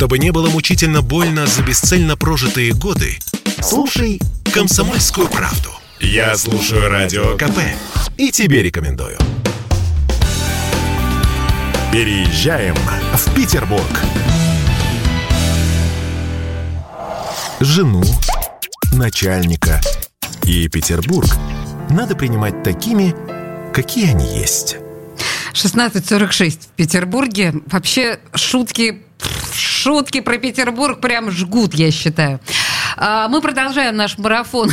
Чтобы не было мучительно больно за бесцельно прожитые годы, слушай «Комсомольскую правду». Я слушаю Радио КП и тебе рекомендую. Переезжаем в Петербург. Жену, начальника и Петербург надо принимать такими, какие они есть. 16.46 в Петербурге. Вообще шутки, шутки про Петербург прям жгут, я считаю. А, мы продолжаем наш марафон,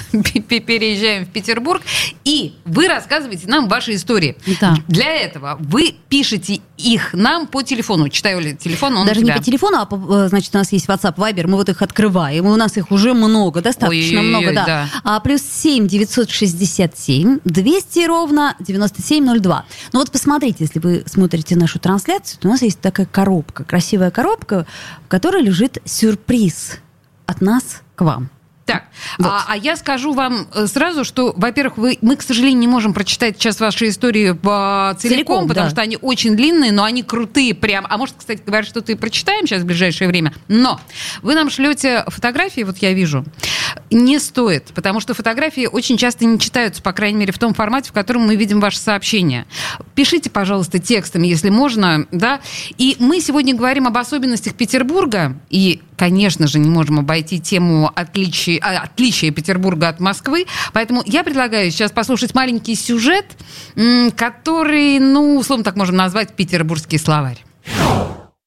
переезжаем в Петербург, и вы рассказываете нам ваши истории. Да. Для этого вы пишете их нам по телефону. Читаю ли телефон, он Даже не по телефону, а по, значит, у нас есть WhatsApp, Viber, мы вот их открываем, и у нас их уже много, достаточно Ой, много, да. да. А, плюс 7 967 200 ровно 9702. Ну вот посмотрите, если вы смотрите нашу трансляцию, то у нас есть такая коробка, красивая коробка, в которой лежит сюрприз от нас к вам. Так, вот. а, а я скажу вам э, сразу, что, во-первых, вы, мы, к сожалению, не можем прочитать сейчас ваши истории по целиком, целиком потому да. что они очень длинные, но они крутые прям. А может, кстати говоря, что-то и прочитаем сейчас в ближайшее время. Но вы нам шлете фотографии, вот я вижу, не стоит, потому что фотографии очень часто не читаются, по крайней мере, в том формате, в котором мы видим ваше сообщение. Пишите, пожалуйста, текстами, если можно, да. И мы сегодня говорим об особенностях Петербурга, и, конечно же, не можем обойти тему отличия, отличия Петербурга от Москвы, поэтому я предлагаю сейчас послушать маленький сюжет, который, ну, условно так можем назвать петербургский словарь.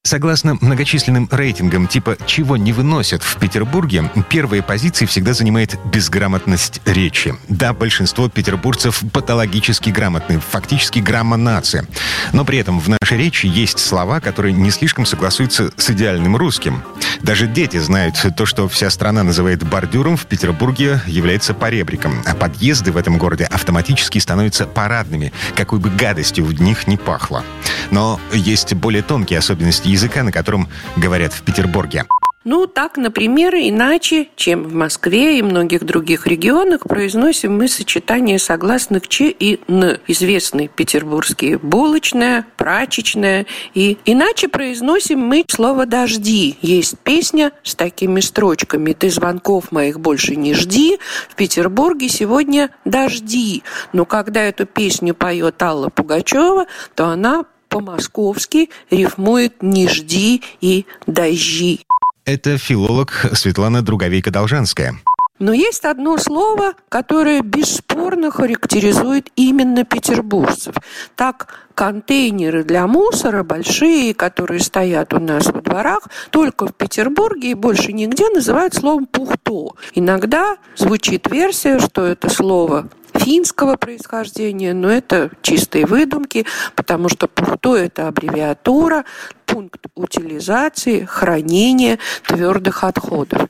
Согласно многочисленным рейтингам типа «Чего не выносят в Петербурге», первые позиции всегда занимает безграмотность речи. Да, большинство петербуржцев патологически грамотны, фактически грамма-нация. Но при этом в нашей речи есть слова, которые не слишком согласуются с идеальным русским. Даже дети знают то, что вся страна называет бордюром, в Петербурге является поребриком. А подъезды в этом городе автоматически становятся парадными, какой бы гадостью в них не пахло. Но есть более тонкие особенности языка, на котором говорят в Петербурге. Ну, так, например, иначе, чем в Москве и многих других регионах, произносим мы сочетание согласных Ч и Н. Известные петербургские булочная, прачечная. И иначе произносим мы слово «дожди». Есть песня с такими строчками «Ты звонков моих больше не жди». В Петербурге сегодня «дожди». Но когда эту песню поет Алла Пугачева, то она по-московски рифмует «не жди» и «дожди». Это филолог Светлана Друговейка-Должанская. Но есть одно слово, которое бесспорно характеризует именно петербуржцев. Так, контейнеры для мусора большие, которые стоят у нас во дворах, только в Петербурге и больше нигде называют словом «пухто». Иногда звучит версия, что это слово финского происхождения, но это чистые выдумки, потому что ПУРТО – это аббревиатура, пункт утилизации, хранения твердых отходов.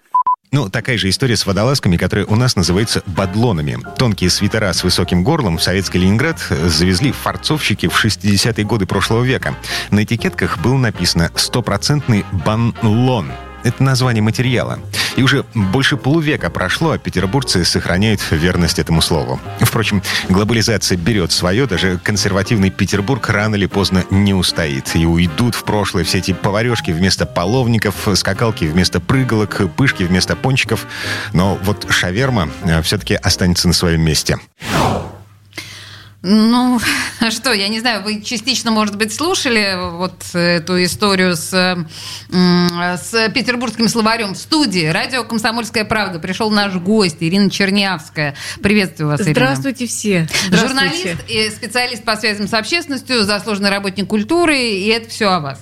Ну, такая же история с водолазками, которые у нас называются бадлонами. Тонкие свитера с высоким горлом в советский Ленинград завезли фарцовщики в 60-е годы прошлого века. На этикетках было написано «стопроцентный банлон», это название материала. И уже больше полувека прошло, а петербуржцы сохраняют верность этому слову. Впрочем, глобализация берет свое, даже консервативный Петербург рано или поздно не устоит. И уйдут в прошлое все эти поварешки вместо половников, скакалки вместо прыгалок, пышки вместо пончиков. Но вот шаверма э, все-таки останется на своем месте. Ну, что, я не знаю, вы частично, может быть, слушали вот эту историю с, с петербургским словарем в студии. Радио «Комсомольская правда». Пришел наш гость Ирина Чернявская. Приветствую вас, Ирина. Здравствуйте все. Здравствуйте. Журналист и специалист по связям с общественностью, заслуженный работник культуры, и это все о вас.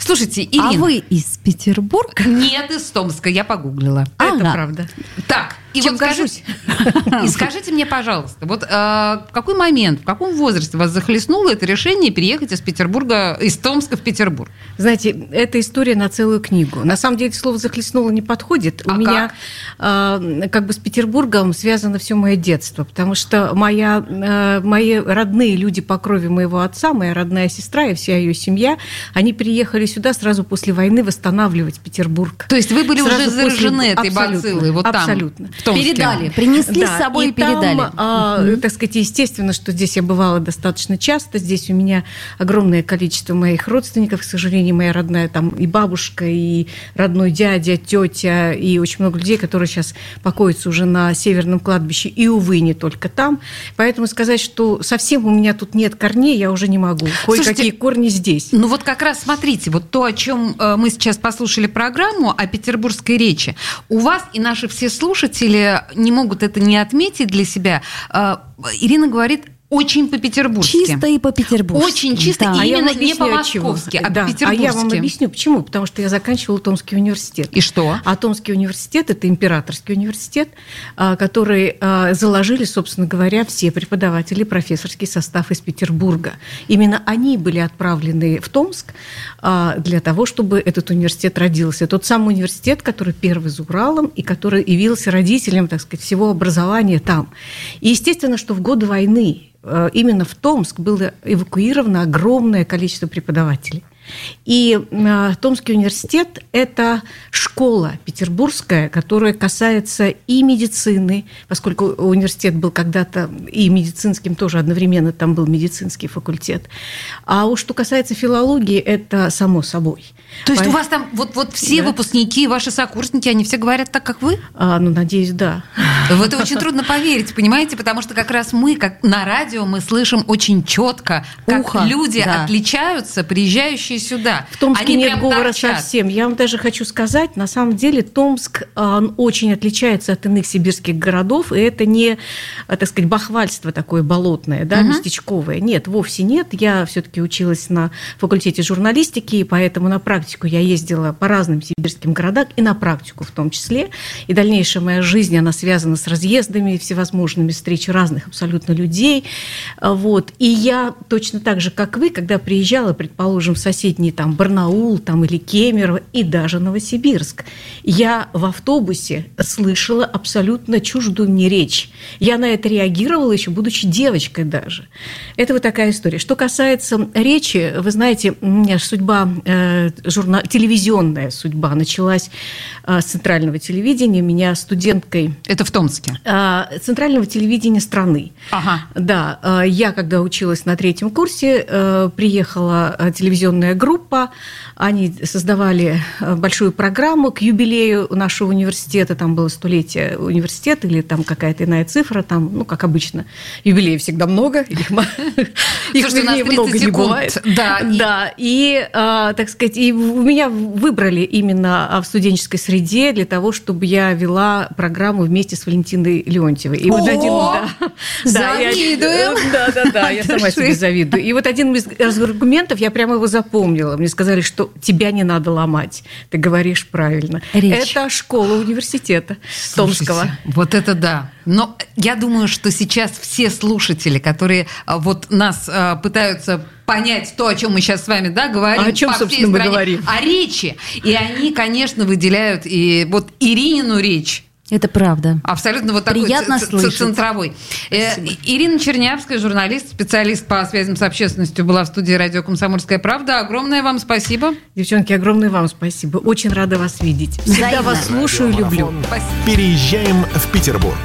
Слушайте, Ирина... А вы из Петербурга? Нет, из Томска, я погуглила. А, это правда. Так, и Чем вот скажите, и скажите мне, пожалуйста, вот э, в какой момент, в каком возрасте вас захлестнуло это решение переехать из Петербурга, из Томска в Петербург? Знаете, это история на целую книгу. На самом деле слово «захлестнуло» не подходит. А У меня э, как бы с Петербургом связано все мое детство, потому что моя, э, мои родные люди по крови моего отца, моя родная сестра и вся ее семья, они приехали сюда сразу после войны восстанавливать Петербург. То есть вы были Сразу уже заражены после... этой бациллой вот абсолютно. там, в Передали, принесли да, с собой и, и передали. Там, а, mm-hmm. так сказать, естественно, что здесь я бывала достаточно часто. Здесь у меня огромное количество моих родственников, к сожалению, моя родная там и бабушка, и родной дядя, тетя, и очень много людей, которые сейчас покоятся уже на северном кладбище, и, увы, не только там. Поэтому сказать, что совсем у меня тут нет корней, я уже не могу. Кое-какие корни здесь. Ну вот как раз смотрите, вот то, о чем э, мы сейчас послушали программу о петербургской речи, у вас и наши все слушатели не могут это не отметить для себя. Э, Ирина говорит очень по-петербургски. Чисто и по-петербургски. Очень чисто, да. и а именно не по-московски, а да. по-петербургски. А я вам объясню, почему. Потому что я заканчивала Томский университет. И что? А Томский университет – это императорский университет, а, который а, заложили, собственно говоря, все преподаватели, профессорский состав из Петербурга. Именно они были отправлены в Томск а, для того, чтобы этот университет родился. Тот самый университет, который первый за Уралом и который явился родителем, так сказать, всего образования там. И естественно, что в годы войны именно в Томск было эвакуировано огромное количество преподавателей. И э, Томский университет – это школа петербургская, которая касается и медицины, поскольку университет был когда-то и медицинским тоже одновременно, там был медицинский факультет. А уж что касается филологии, это само собой. То есть По... у вас там вот, вот все да. выпускники, ваши сокурсники, они все говорят так, как вы? А, ну, надеюсь, да. В это очень трудно поверить, понимаете, потому что как раз мы, как на радио, мы слышим очень четко, как Ухо, люди да. отличаются, приезжающие сюда. В Томске Они нет говора торчат. совсем. Я вам даже хочу сказать, на самом деле Томск а, он очень отличается от иных сибирских городов, и это не, а, так сказать, бахвальство такое болотное, да, угу. местечковое. Нет, вовсе нет. Я все-таки училась на факультете журналистики, и поэтому на практику я ездила по разным сибирским городам, и на практику в том числе. И дальнейшая моя жизнь, она связана с разъездами, всевозможными встречами разных абсолютно людей. Вот. И я точно так же, как вы, когда приезжала, предположим, в соседний соседний там Барнаул там, или Кемерово и даже Новосибирск. Я в автобусе слышала абсолютно чуждую мне речь. Я на это реагировала еще будучи девочкой даже. Это вот такая история. Что касается речи, вы знаете, судьба, э, журнал, телевизионная судьба началась э, с центрального телевидения. Меня студенткой... Это в Томске? Э, центрального телевидения страны. Ага. Да. Э, я, когда училась на третьем курсе, э, приехала э, телевизионная группа. Они создавали э, большую программу к юбилею нашего университета. Там было столетие университета или там какая-то иная цифра. Там, ну, как обычно, юбилеев всегда много. Их, их много не бывает. Да, да. И, а, так сказать, и меня выбрали именно в студенческой среде для того, чтобы я вела программу вместе с Валентиной Леонтьевой. И вот один, да, завидуем. Да, да, да, я сама себе завидую. И вот один из аргументов, я прямо его запомнила запомнила. Мне сказали, что тебя не надо ломать. Ты говоришь правильно. Речь. Это школа университета Слушайте, Томского. Вот это да. Но я думаю, что сейчас все слушатели, которые а, вот нас а, пытаются понять то, о чем мы сейчас с вами да, говорим. А о чем, собственно, мы говорим? О речи. И они, конечно, выделяют и вот Иринину речь это правда. Абсолютно вот такой Приятно слышать. центровой. Э, Ирина Чернявская, журналист, специалист по связям с общественностью, была в студии радио «Комсомольская правда». Огромное вам спасибо. Девчонки, огромное вам спасибо. Очень рада вас видеть. Всегда Взаимно. вас слушаю и люблю. Спасибо. Переезжаем в Петербург.